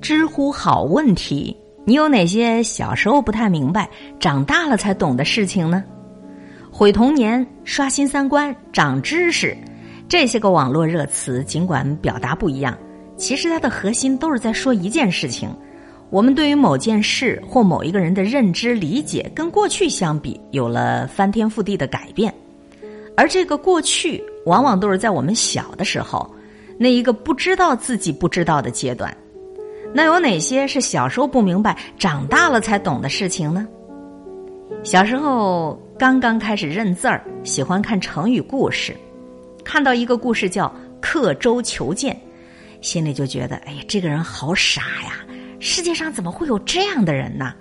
知乎好问题：你有哪些小时候不太明白、长大了才懂的事情呢？毁童年、刷新三观、长知识，这些个网络热词，尽管表达不一样，其实它的核心都是在说一件事情：我们对于某件事或某一个人的认知理解，跟过去相比有了翻天覆地的改变。而这个过去，往往都是在我们小的时候，那一个不知道自己不知道的阶段。那有哪些是小时候不明白、长大了才懂的事情呢？小时候刚刚开始认字儿，喜欢看成语故事，看到一个故事叫“刻舟求剑”，心里就觉得：哎呀，这个人好傻呀！世界上怎么会有这样的人呢？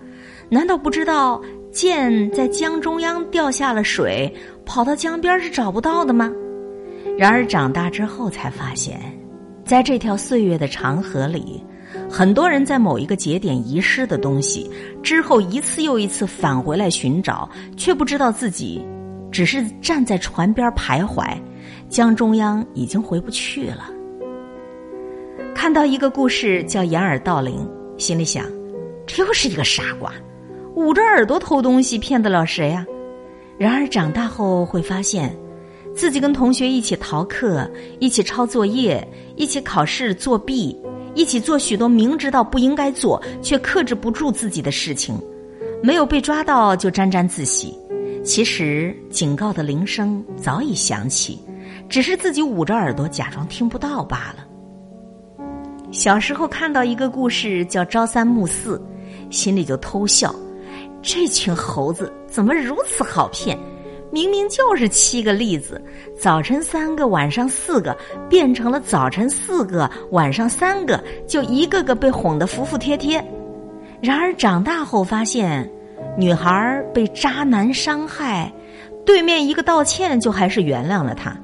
难道不知道剑在江中央掉下了水，跑到江边是找不到的吗？然而长大之后才发现，在这条岁月的长河里。很多人在某一个节点遗失的东西之后，一次又一次返回来寻找，却不知道自己只是站在船边徘徊，江中央已经回不去了。看到一个故事叫掩耳盗铃，心里想，这又是一个傻瓜，捂着耳朵偷东西，骗得了谁呀？然而长大后会发现，自己跟同学一起逃课，一起抄作业，一起考试作弊。一起做许多明知道不应该做却克制不住自己的事情，没有被抓到就沾沾自喜。其实警告的铃声早已响起，只是自己捂着耳朵假装听不到罢了。小时候看到一个故事叫《朝三暮四》，心里就偷笑：这群猴子怎么如此好骗？明明就是七个例子，早晨三个，晚上四个，变成了早晨四个，晚上三个，就一个个被哄得服服帖帖。然而长大后发现，女孩被渣男伤害，对面一个道歉就还是原谅了他，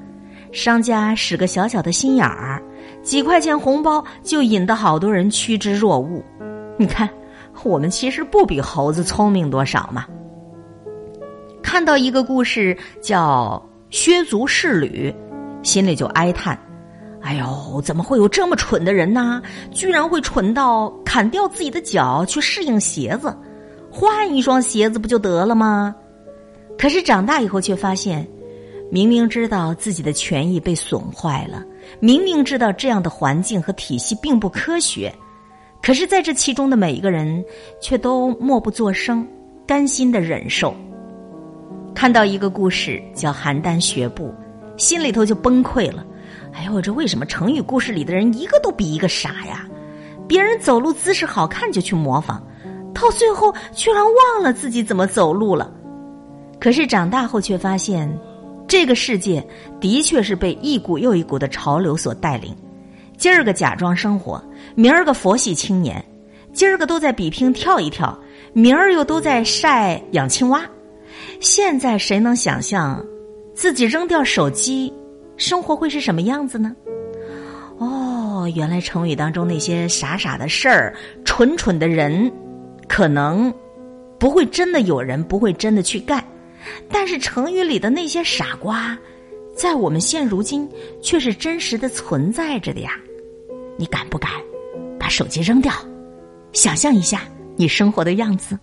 商家使个小小的心眼儿，几块钱红包就引得好多人趋之若鹜。你看，我们其实不比猴子聪明多少嘛。看到一个故事叫削足适履，心里就哀叹：“哎呦，怎么会有这么蠢的人呢？居然会蠢到砍掉自己的脚去适应鞋子，换一双鞋子不就得了吗？”可是长大以后却发现，明明知道自己的权益被损坏了，明明知道这样的环境和体系并不科学，可是在这其中的每一个人却都默不作声，甘心的忍受。看到一个故事叫邯郸学步，心里头就崩溃了。哎呦，这为什么成语故事里的人一个都比一个傻呀？别人走路姿势好看就去模仿，到最后居然忘了自己怎么走路了。可是长大后却发现，这个世界的确是被一股又一股的潮流所带领。今儿个假装生活，明儿个佛系青年，今儿个都在比拼跳一跳，明儿又都在晒养青蛙。现在谁能想象，自己扔掉手机，生活会是什么样子呢？哦，原来成语当中那些傻傻的事儿、蠢蠢的人，可能不会真的有人不会真的去干，但是成语里的那些傻瓜，在我们现如今却是真实的存在着的呀！你敢不敢把手机扔掉？想象一下你生活的样子。